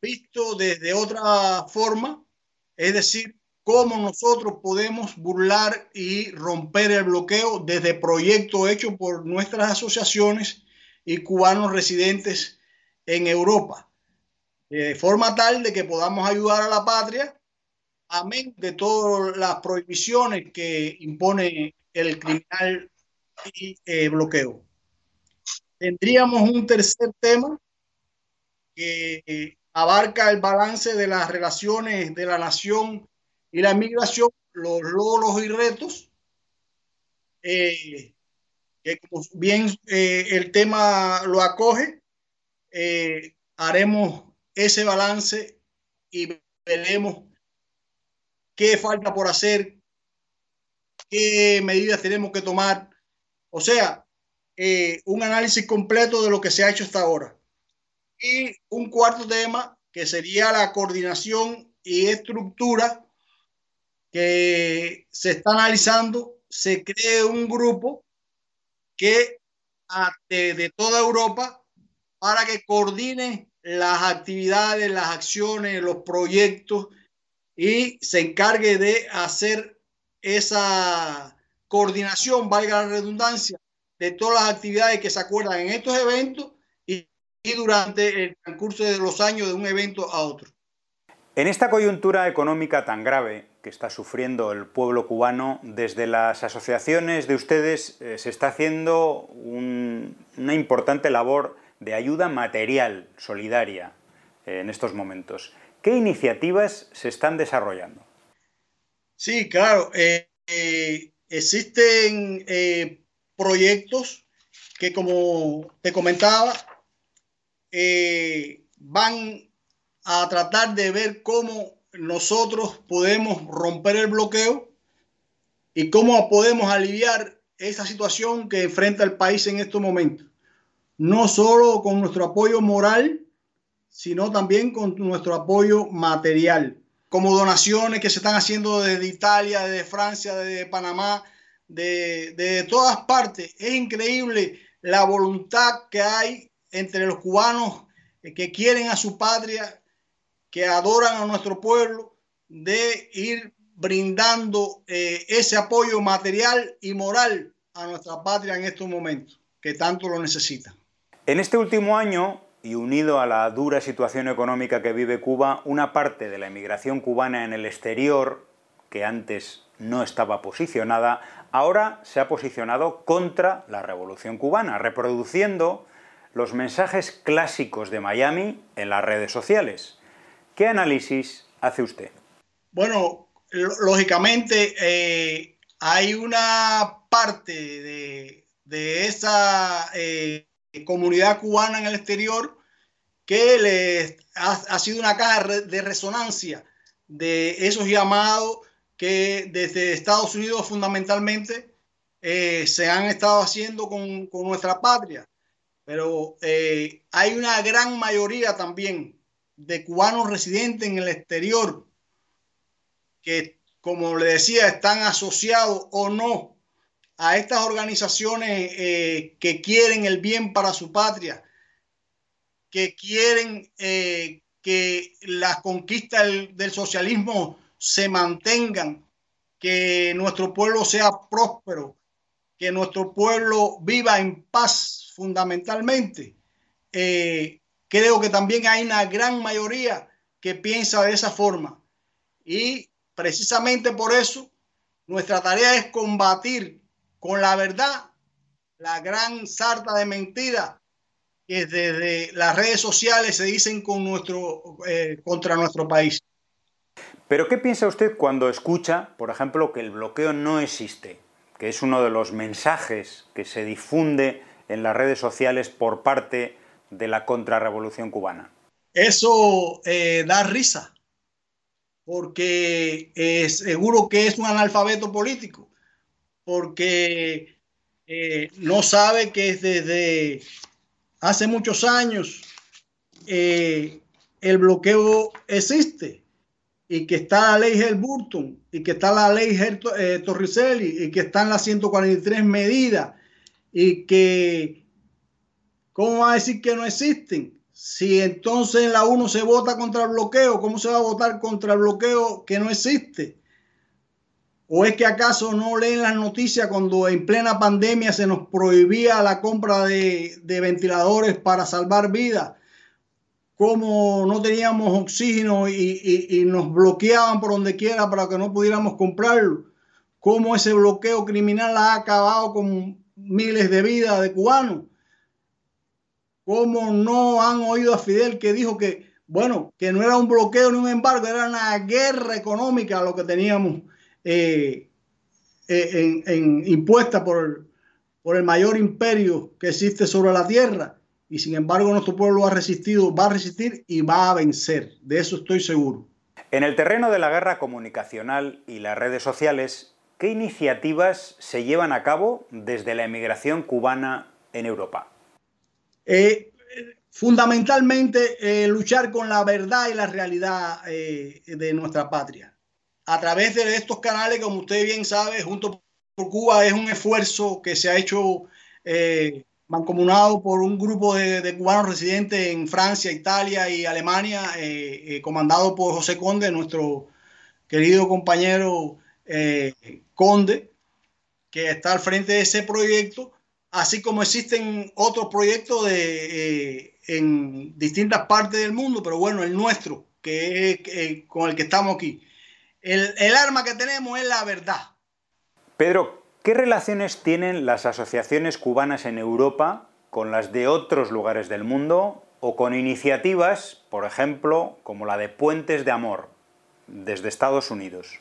visto desde otra forma, es decir, cómo nosotros podemos burlar y romper el bloqueo desde proyectos hechos por nuestras asociaciones y cubanos residentes en Europa, de forma tal de que podamos ayudar a la patria, amén de todas las prohibiciones que impone el criminal y eh, bloqueo. Tendríamos un tercer tema que abarca el balance de las relaciones de la nación y la migración, los logros y retos, eh, que bien eh, el tema lo acoge, eh, haremos ese balance y veremos qué falta por hacer, qué medidas tenemos que tomar. O sea, eh, un análisis completo de lo que se ha hecho hasta ahora. Y un cuarto tema que sería la coordinación y estructura que se está analizando. Se cree un grupo que de, de toda Europa para que coordine las actividades, las acciones, los proyectos y se encargue de hacer esa coordinación, valga la redundancia, de todas las actividades que se acuerdan en estos eventos y, durante el transcurso de los años de un evento a otro. En esta coyuntura económica tan grave que está sufriendo el pueblo cubano, desde las asociaciones de ustedes eh, se está haciendo un, una importante labor de ayuda material, solidaria, eh, en estos momentos. ¿Qué iniciativas se están desarrollando? Sí, claro. Eh, existen proyectos que, como te comentaba, eh, van a tratar de ver cómo nosotros podemos romper el bloqueo y cómo podemos aliviar esa situación que enfrenta el país en estos momentos. No solo con nuestro apoyo moral, sino también con nuestro apoyo material, como donaciones que se están haciendo desde Italia, desde Francia, desde Panamá, de, de todas partes. Es increíble la voluntad que hay entre los cubanos que quieren a su patria, que adoran a nuestro pueblo, de ir brindando eh, ese apoyo material y moral a nuestra patria en estos momentos, que tanto lo necesita. En este último año, y unido a la dura situación económica que vive Cuba, una parte de la emigración cubana en el exterior, que antes no estaba posicionada, ahora se ha posicionado contra la revolución cubana, reproduciendo los mensajes clásicos de Miami en las redes sociales. ¿Qué análisis hace usted? Bueno, lógicamente eh, hay una parte de, esa eh, comunidad cubana en el exterior que le ha, sido una caja de resonancia de esos llamados que desde Estados Unidos fundamentalmente eh, se han estado haciendo con nuestra patria. Pero eh, hay una gran mayoría también de cubanos residentes en el exterior que, como le decía, están asociados o no a estas organizaciones eh, que quieren el bien para su patria, que quieren eh, que las conquistas del, del socialismo se mantengan, que nuestro pueblo sea próspero, que nuestro pueblo viva en paz fundamentalmente. Eh, creo que también hay una gran mayoría que piensa de esa forma. Y precisamente por eso nuestra tarea es combatir con la verdad la gran sarta de mentiras que desde las redes sociales se dicen eh, contra nuestro país. Pero ¿qué piensa usted cuando escucha, por ejemplo, que el bloqueo no existe? que es uno de los mensajes que se difunde en las redes sociales por parte de la contrarrevolución cubana. Eso eh, da risa, porque es seguro que es un analfabeto político, porque eh, no sabe que desde hace muchos años eh, el bloqueo existe y que está la ley Burton y que está la ley eh, Torricelli y que están las 143 medidas y que, ¿cómo va a decir que no existen? Si entonces en la 1 se vota contra el bloqueo, ¿cómo se va a votar contra el bloqueo que no existe? ¿O es que acaso no leen las noticias cuando en plena pandemia se nos prohibía la compra de, de ventiladores para salvar vidas? cómo no teníamos oxígeno y, nos bloqueaban por donde quiera para que no pudiéramos comprarlo, cómo ese bloqueo criminal ha acabado con miles de vidas de cubanos, cómo no han oído a Fidel que dijo que, bueno, que no era un bloqueo ni un embargo, era una guerra económica lo que teníamos eh, eh, en, impuesta por, por el mayor imperio que existe sobre la tierra y sin embargo nuestro pueblo ha resistido, va a resistir y va a vencer. De eso estoy seguro. En el terreno de la guerra comunicacional y las redes sociales, ¿qué iniciativas se llevan a cabo desde la emigración cubana en Europa? Eh, fundamentalmente eh, luchar con la verdad y la realidad eh, de nuestra patria. A través de estos canales, como usted bien sabe, junto por Cuba es un esfuerzo que se ha hecho mancomunado por un grupo de, cubanos residentes en Francia, Italia y Alemania, eh, eh, comandado por José Conde, nuestro querido compañero eh, Conde, que está al frente de ese proyecto, así como existen otros proyectos de, en distintas partes del mundo, pero bueno, el nuestro, que es con el que estamos aquí. El, el arma que tenemos es la verdad. Pedro, ¿Qué relaciones tienen las asociaciones cubanas en Europa con las de otros lugares del mundo o con iniciativas, por ejemplo, como la de Puentes de Amor desde Estados Unidos?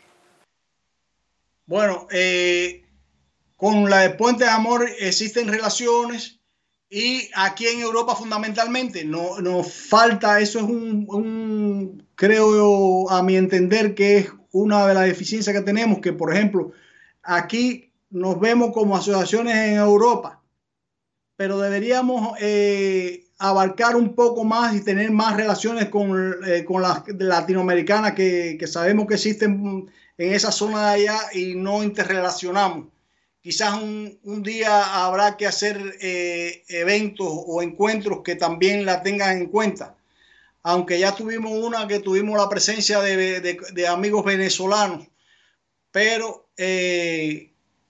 Bueno, eh, con la de Puentes de Amor existen relaciones y aquí en Europa fundamentalmente no, nos falta, eso es un, creo a mi entender que es una de las deficiencias que tenemos, que por ejemplo aquí nos vemos como asociaciones en Europa, pero deberíamos eh, abarcar un poco más y tener más relaciones con, eh, con las latinoamericanas que, que, sabemos que existen en esa zona de allá y no interrelacionamos. Quizás un, un día habrá que hacer eh, eventos o encuentros que también la tengan en cuenta. Aunque ya tuvimos una que tuvimos la presencia de, de, amigos venezolanos, pero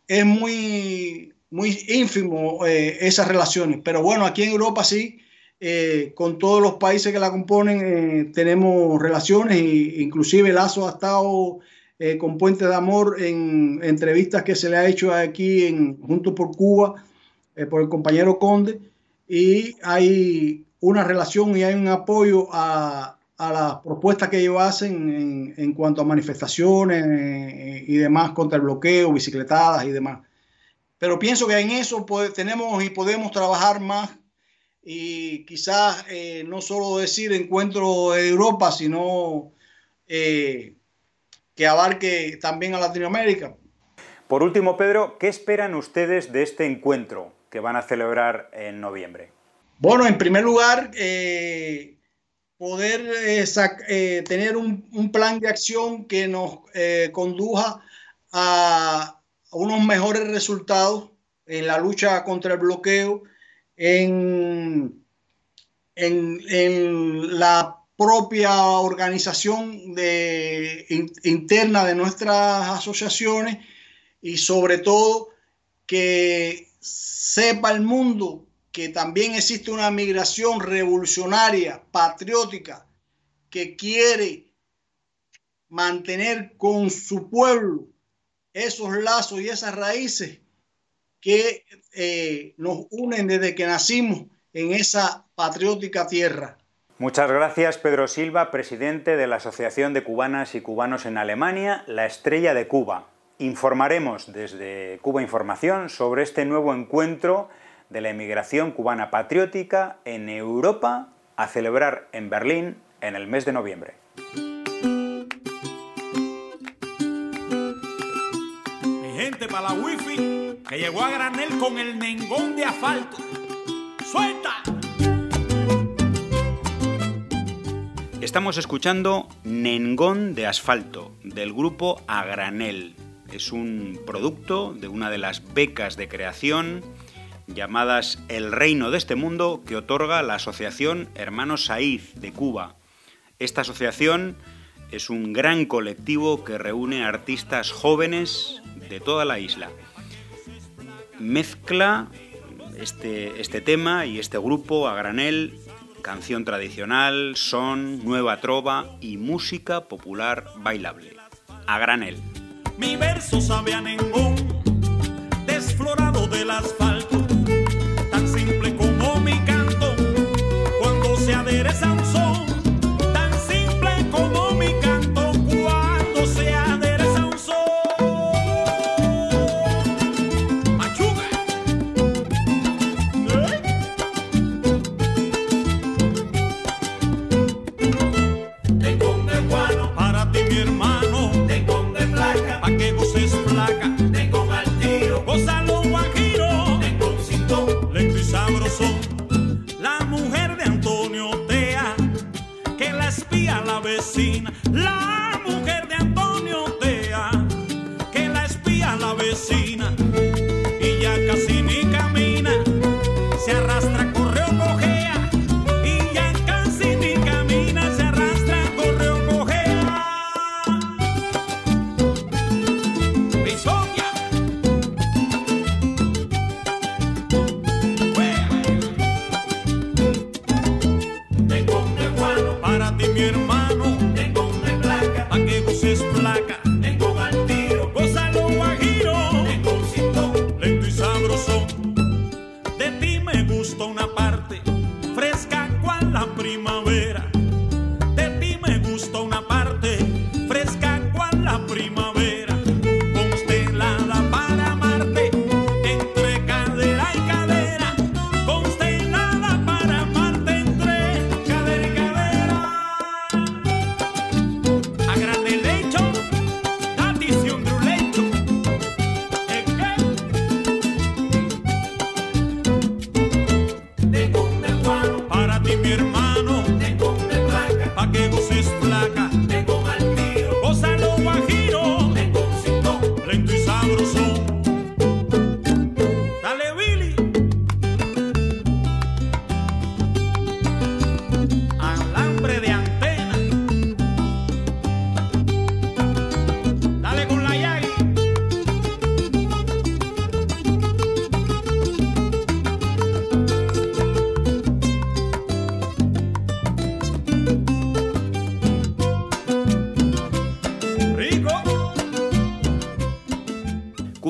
es muy, muy ínfimo eh, esas relaciones. Pero bueno, aquí en Europa sí, eh, con todos los países que la componen, eh, tenemos relaciones e inclusive Lazo ha estado con Puente de Amor en entrevistas que se le ha hecho aquí en Juntos por Cuba por el compañero Conde y hay una relación y hay un apoyo a, a las propuestas que ellos hacen en, en cuanto a manifestaciones eh, y demás contra el bloqueo, bicicletadas y demás. Pero pienso que en eso tenemos y podemos trabajar más y quizás eh, no solo decir encuentro de Europa, sino eh, que abarque también a Latinoamérica. Por último, Pedro, ¿qué esperan ustedes de este encuentro que van a celebrar en noviembre? Bueno, en primer lugar, eh, poder eh, eh, tener un, plan de acción que nos conduja a, unos mejores resultados en la lucha contra el bloqueo, en, en, la propia organización interna de nuestras asociaciones y sobre todo que sepa el mundo que también existe una migración revolucionaria, patriótica, que quiere mantener con su pueblo esos lazos y esas raíces que eh, nos unen desde que nacimos en esa patriótica tierra. Muchas gracias, Pedro Silva, presidente de la Asociación de Cubanas y Cubanos en Alemania, La Estrella de Cuba. Informaremos desde Cuba Información sobre este nuevo encuentro de la emigración cubana patriótica en Europa a celebrar en Berlín en el mes de noviembre. Mi gente para la wifi que llegó a granel con el nengón de asfalto. ¡Suelta! Estamos escuchando Nengón de Asfalto, del grupo A Granel. Es un producto de una de las becas de creación llamadas El Reino de este Mundo que otorga la Asociación Hermanos Saiz de Cuba. Esta asociación es un gran colectivo que reúne artistas jóvenes de toda la isla. Mezcla este, este tema y este grupo a granel, canción tradicional, son, nueva trova y música popular bailable. A granel. Mi verso sabe a ningún desflorado del asfalto sabrosón.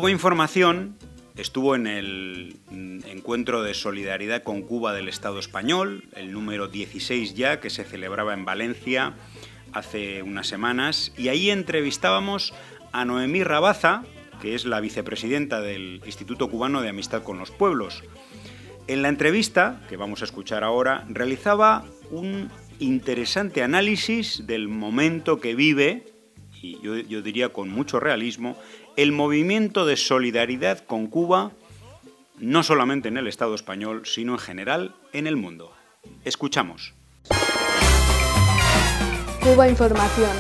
Información estuvo en el encuentro de solidaridad con Cuba del Estado español, el número 16 ya, que se celebraba en Valencia hace unas semanas, y ahí entrevistábamos a Noemí Rabaza, que es la vicepresidenta del Instituto Cubano de Amistad con los Pueblos. En la entrevista, que vamos a escuchar ahora, realizaba un interesante análisis del momento que vive, y yo, yo diría con mucho realismo, el movimiento de solidaridad con Cuba, no solamente en el Estado español, sino en general en el mundo. Escuchamos. Cuba Información.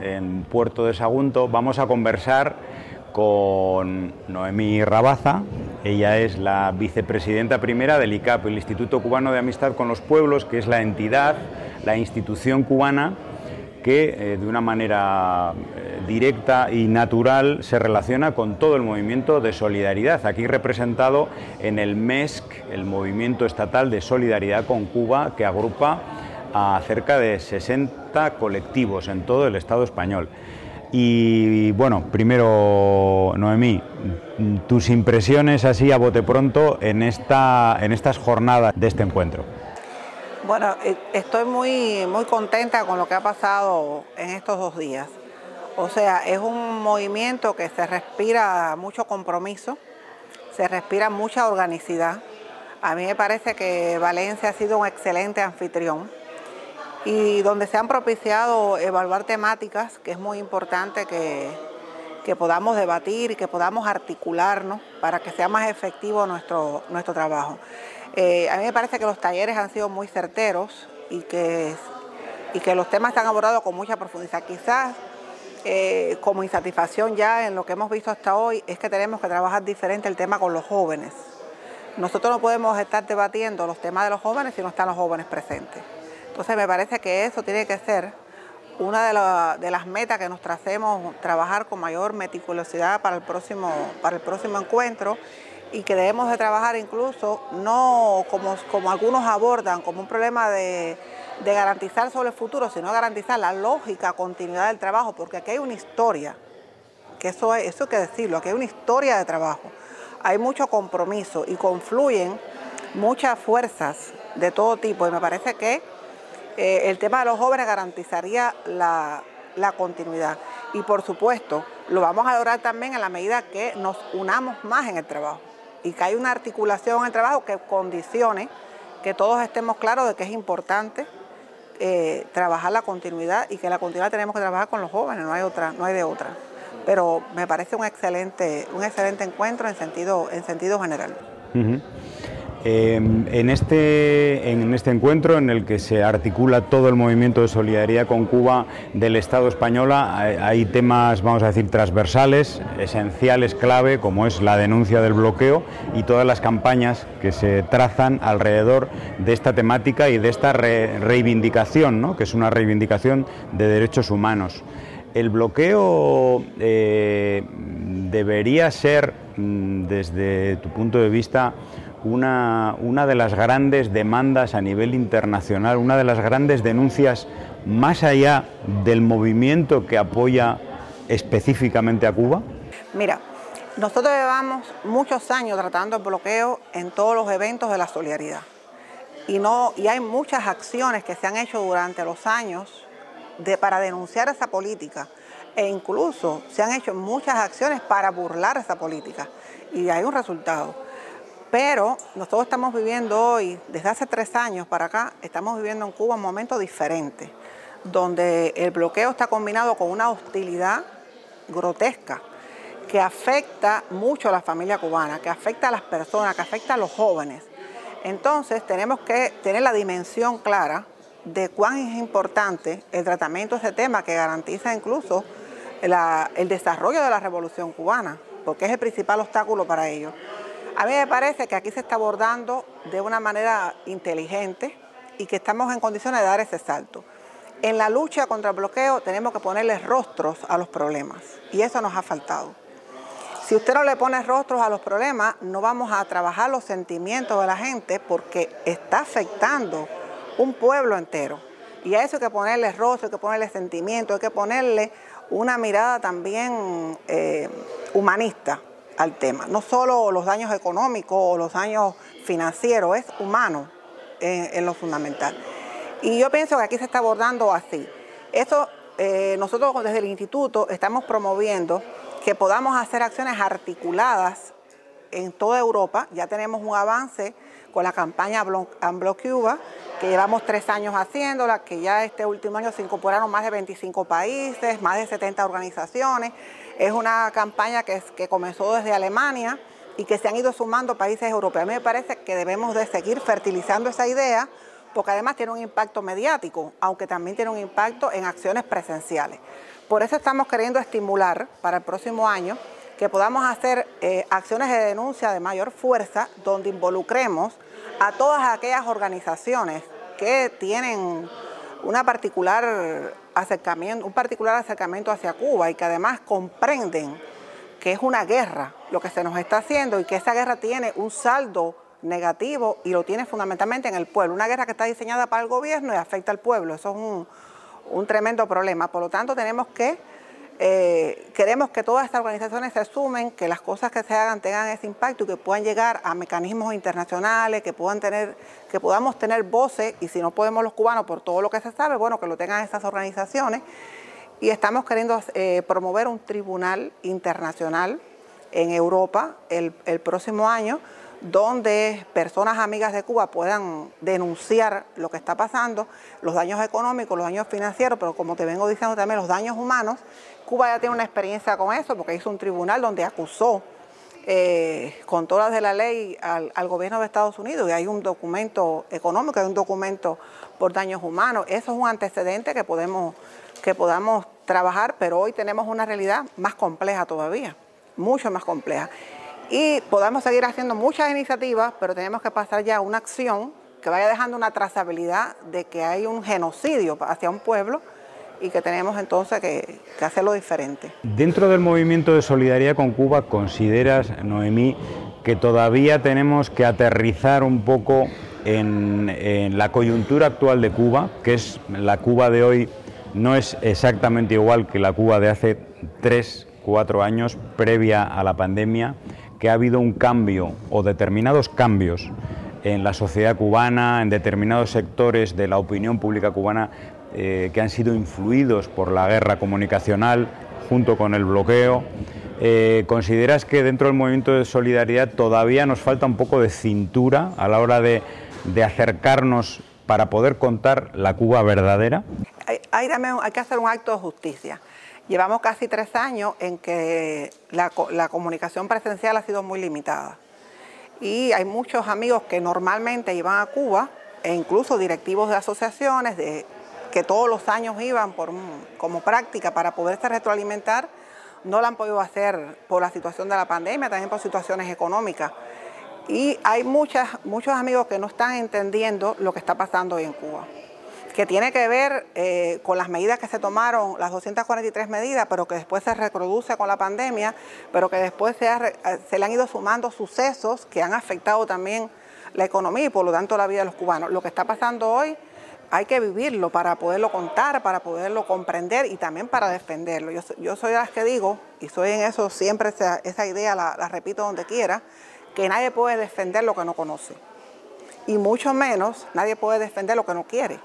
En Puerto de Sagunto vamos a conversar con Noemí Rabaza. Ella es la vicepresidenta primera del ICAP, el Instituto Cubano de Amistad con los Pueblos, que es la entidad, la institución cubana que eh, de una manera eh, directa y natural se relaciona con todo el movimiento de solidaridad, aquí representado en el MESC, el Movimiento Estatal de Solidaridad con Cuba, que agrupa a cerca de 60 colectivos en todo el Estado español. Y bueno, primero, Noemí, tus impresiones así a bote pronto en, esta, en estas jornadas de este encuentro. Bueno, eh, estoy muy, muy contenta con lo que ha pasado en estos dos días. O sea, es un movimiento que se respira mucho compromiso, se respira mucha organicidad. A mí me parece que Valencia ha sido un excelente anfitrión y donde se han propiciado evaluar temáticas, que es muy importante que, podamos debatir y que podamos articularnos para que sea más efectivo nuestro, nuestro trabajo. Eh, a mí me parece que los talleres han sido muy certeros y que, y que los temas se han abordado con mucha profundidad. Quizás eh, como insatisfacción ya en lo que hemos visto hasta hoy es que tenemos que trabajar diferente el tema con los jóvenes. Nosotros no podemos estar debatiendo los temas de los jóvenes si no están los jóvenes presentes. Entonces me parece que eso tiene que ser una de, las metas que nos tracemos, trabajar con mayor meticulosidad para el, próximo, para el próximo encuentro y que debemos de trabajar incluso no como, como algunos abordan, como un problema de, garantizar sobre el futuro, sino garantizar la lógica continuidad del trabajo, porque aquí hay una historia, que eso, eso hay que decirlo, aquí hay una historia de trabajo, hay mucho compromiso y confluyen muchas fuerzas de todo tipo y me parece que eh, el tema de los jóvenes garantizaría la, continuidad. Y por supuesto, lo vamos a lograr también en la medida que nos unamos más en el trabajo y que hay una articulación en el trabajo que condicione que todos estemos claros de que es importante eh, trabajar la continuidad y que la continuidad tenemos que trabajar con los jóvenes, no hay otra, no hay de otra. Pero me parece un excelente, un excelente encuentro en sentido, en sentido general. Em, en, este, en este encuentro en el que se articula todo el movimiento de solidaridad con Cuba del Estado español, hay temas, vamos a decir, transversales, esenciales, clave, como es la denuncia del bloqueo y todas las campañas que se trazan alrededor de esta temática y de esta reivindicación, ¿no? que es una reivindicación de derechos humanos. El bloqueo eh, debería ser, mm, desde tu punto de vista, una, una de las grandes demandas a nivel internacional, una de las grandes denuncias más allá del movimiento que apoya específicamente a Cuba? Mira, nosotros llevamos muchos años tratando el bloqueo en todos los eventos de la solidaridad. Y, no, y hay muchas acciones que se han hecho durante los años de, para denunciar esa política. E incluso se han hecho muchas acciones para burlar esa política. Y hay un resultado. Pero nosotros estamos viviendo hoy, desde hace tres años para acá, estamos viviendo en Cuba un momento diferente, donde el bloqueo está combinado con una hostilidad grotesca que afecta mucho a la familia cubana, que afecta a las personas, que afecta a los jóvenes. Entonces tenemos que tener la dimensión clara de cuán es importante el tratamiento de ese tema que garantiza incluso el desarrollo de la revolución cubana, porque es el principal obstáculo para ello. A mí me parece que aquí se está abordando de una manera inteligente y que estamos en condiciones de dar ese salto. En la lucha contra el bloqueo tenemos que ponerle rostros a los problemas y eso nos ha faltado. Si usted no le pone rostros a los problemas, no vamos a trabajar los sentimientos de la gente porque está afectando un pueblo entero. Y a eso hay que ponerle rostro, hay que ponerle sentimiento, hay que ponerle una mirada también eh, humanista al tema. No solo los daños económicos o los daños financieros, es humano en, lo fundamental. Y yo pienso que aquí se está abordando así. Eso eh, nosotros desde el instituto estamos promoviendo que podamos hacer acciones articuladas en toda Europa. Ya tenemos un avance con la campaña Unblock Cuba, que llevamos tres años haciéndola, que ya este último año se incorporaron más de 25 países, más de 70 organizaciones. Es una campaña que, comenzó desde Alemania y que se han ido sumando países europeos. A mí me parece que debemos de seguir fertilizando esa idea porque además tiene un impacto mediático, aunque también tiene un impacto en acciones presenciales. Por eso estamos queriendo estimular para el próximo año que podamos hacer eh, acciones de denuncia de mayor fuerza donde involucremos a todas aquellas organizaciones que tienen una particular un particular acercamiento hacia Cuba y que además comprenden que es una guerra lo que se nos está haciendo y que esa guerra tiene un saldo negativo y lo tiene fundamentalmente en el pueblo. Una guerra que está diseñada para el gobierno y afecta al pueblo. Eso es un tremendo problema. Por lo tanto, tenemos que, eh, queremos que todas estas organizaciones se sumen, que las cosas que se hagan tengan ese impacto y que puedan llegar a mecanismos internacionales, que puedan tener, que podamos tener voces, y si no podemos los cubanos por todo lo que se sabe, bueno, que lo tengan estas organizaciones. Y estamos queriendo eh, promover un tribunal internacional en Europa el, el próximo año donde personas amigas de Cuba puedan denunciar lo que está pasando, los daños económicos, los daños financieros, pero como te vengo diciendo también los daños humanos. Cuba ya tiene una experiencia con eso porque hizo un tribunal donde acusó eh, con todas de la ley al, gobierno de Estados Unidos y hay un documento económico, hay un documento por daños humanos. Eso es un antecedente que podemos que podamos trabajar, pero hoy tenemos una realidad más compleja todavía, mucho más compleja y podamos seguir haciendo muchas iniciativas, pero tenemos que pasar ya a una acción que vaya dejando una trazabilidad de que hay un genocidio hacia un pueblo y que tenemos entonces que, hacerlo diferente. Dentro del movimiento de solidaridad con Cuba, ¿consideras, Noemí, que todavía tenemos que aterrizar un poco en, en la coyuntura actual de Cuba, que es la Cuba de hoy, no es exactamente igual que la Cuba de hace tres, cuatro años, previa a la pandemia? que ha habido un cambio o determinados cambios en la sociedad cubana, en determinados sectores de la opinión pública cubana eh, que han sido influidos por la guerra comunicacional junto con el bloqueo. Eh, ¿Consideras que dentro del movimiento de solidaridad todavía nos falta un poco de cintura a la hora de, acercarnos para poder contar la Cuba verdadera? hay que hacer un acto de justicia. Llevamos casi tres años en que la, comunicación presencial ha sido muy limitada. Y hay muchos amigos que normalmente iban a Cuba, e incluso directivos de asociaciones de, que todos los años iban por, como práctica para poderse retroalimentar, no lo han podido hacer por la situación de la pandemia, también por situaciones económicas. Y hay muchas, muchos amigos que no están entendiendo lo que está pasando hoy en Cuba que tiene que ver eh, con las medidas que se tomaron, las 243 medidas, pero que después se reproduce con la pandemia, pero que después se, eh, se le han ido sumando sucesos que han afectado también la economía y por lo tanto la vida de los cubanos. Lo que está pasando hoy hay que vivirlo para poderlo contar, para poderlo comprender y también para defenderlo. Yo, soy de las que digo, y soy en eso siempre, esa, idea la, la repito donde quiera, que nadie puede defender lo que no conoce. Y mucho menos nadie puede defender lo que no quiere.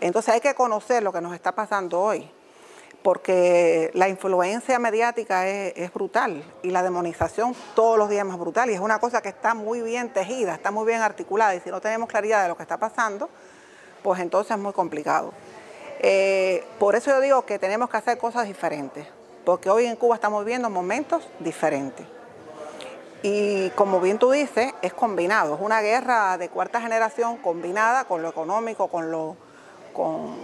Entonces hay que conocer lo que nos está pasando hoy, porque la influencia mediática es, brutal y la demonización todos los días es más brutal y es una cosa que está muy bien tejida, está muy bien articulada y si no tenemos claridad de lo que está pasando, pues entonces es muy complicado. Eh, por eso yo digo que tenemos que hacer cosas diferentes, porque hoy en Cuba estamos viviendo momentos diferentes. Y como bien tú dices, es combinado, es una guerra de cuarta generación combinada con lo económico, con lo con,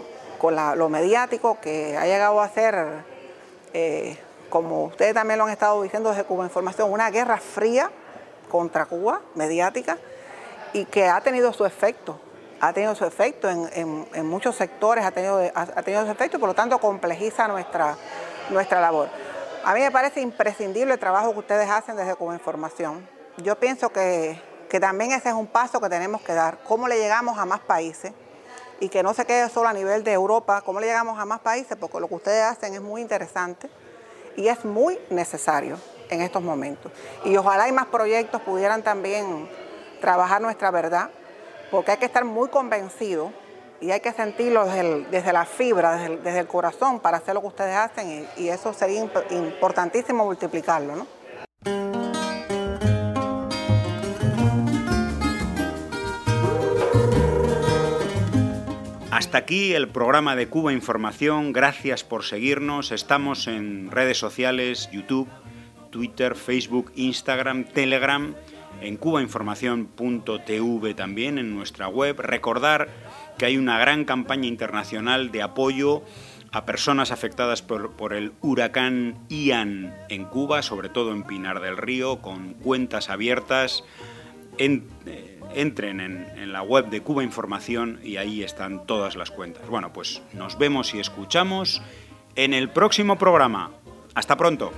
lo mediático que ha llegado a ser, eh, como ustedes también lo han estado diciendo desde Cuba Información, una guerra fría contra Cuba, mediática, y que ha tenido su efecto, ha tenido su efecto en, muchos sectores, ha tenido, ha, tenido su efecto y por lo tanto complejiza nuestra, nuestra labor. A mí me parece imprescindible el trabajo que ustedes hacen desde Cuba Información. Yo pienso que, que también ese es un paso que tenemos que dar, cómo le llegamos a más países, y que no se quede solo a nivel de Europa, cómo le llegamos a más países, porque lo que ustedes hacen es muy interesante y es muy necesario en estos momentos. Y ojalá y más proyectos pudieran también trabajar nuestra verdad, porque hay que estar muy convencidos y hay que sentirlo desde, la fibra, desde el, corazón para hacer lo que ustedes hacen y, y eso sería importantísimo multiplicarlo. ¿no? Hasta aquí el programa de Cuba Información. Gracias por seguirnos. Estamos en redes sociales, YouTube, Twitter, Facebook, Instagram, Telegram, en cubainformación.tv también en nuestra web. Recordar que hay una gran campaña internacional de apoyo a personas afectadas por, el huracán Ian en Cuba, sobre todo en Pinar del Río, con cuentas abiertas. Eh, entren en, en, la web de Cuba Información y ahí están todas las cuentas. Bueno, pues nos vemos y escuchamos en el próximo programa. Hasta pronto.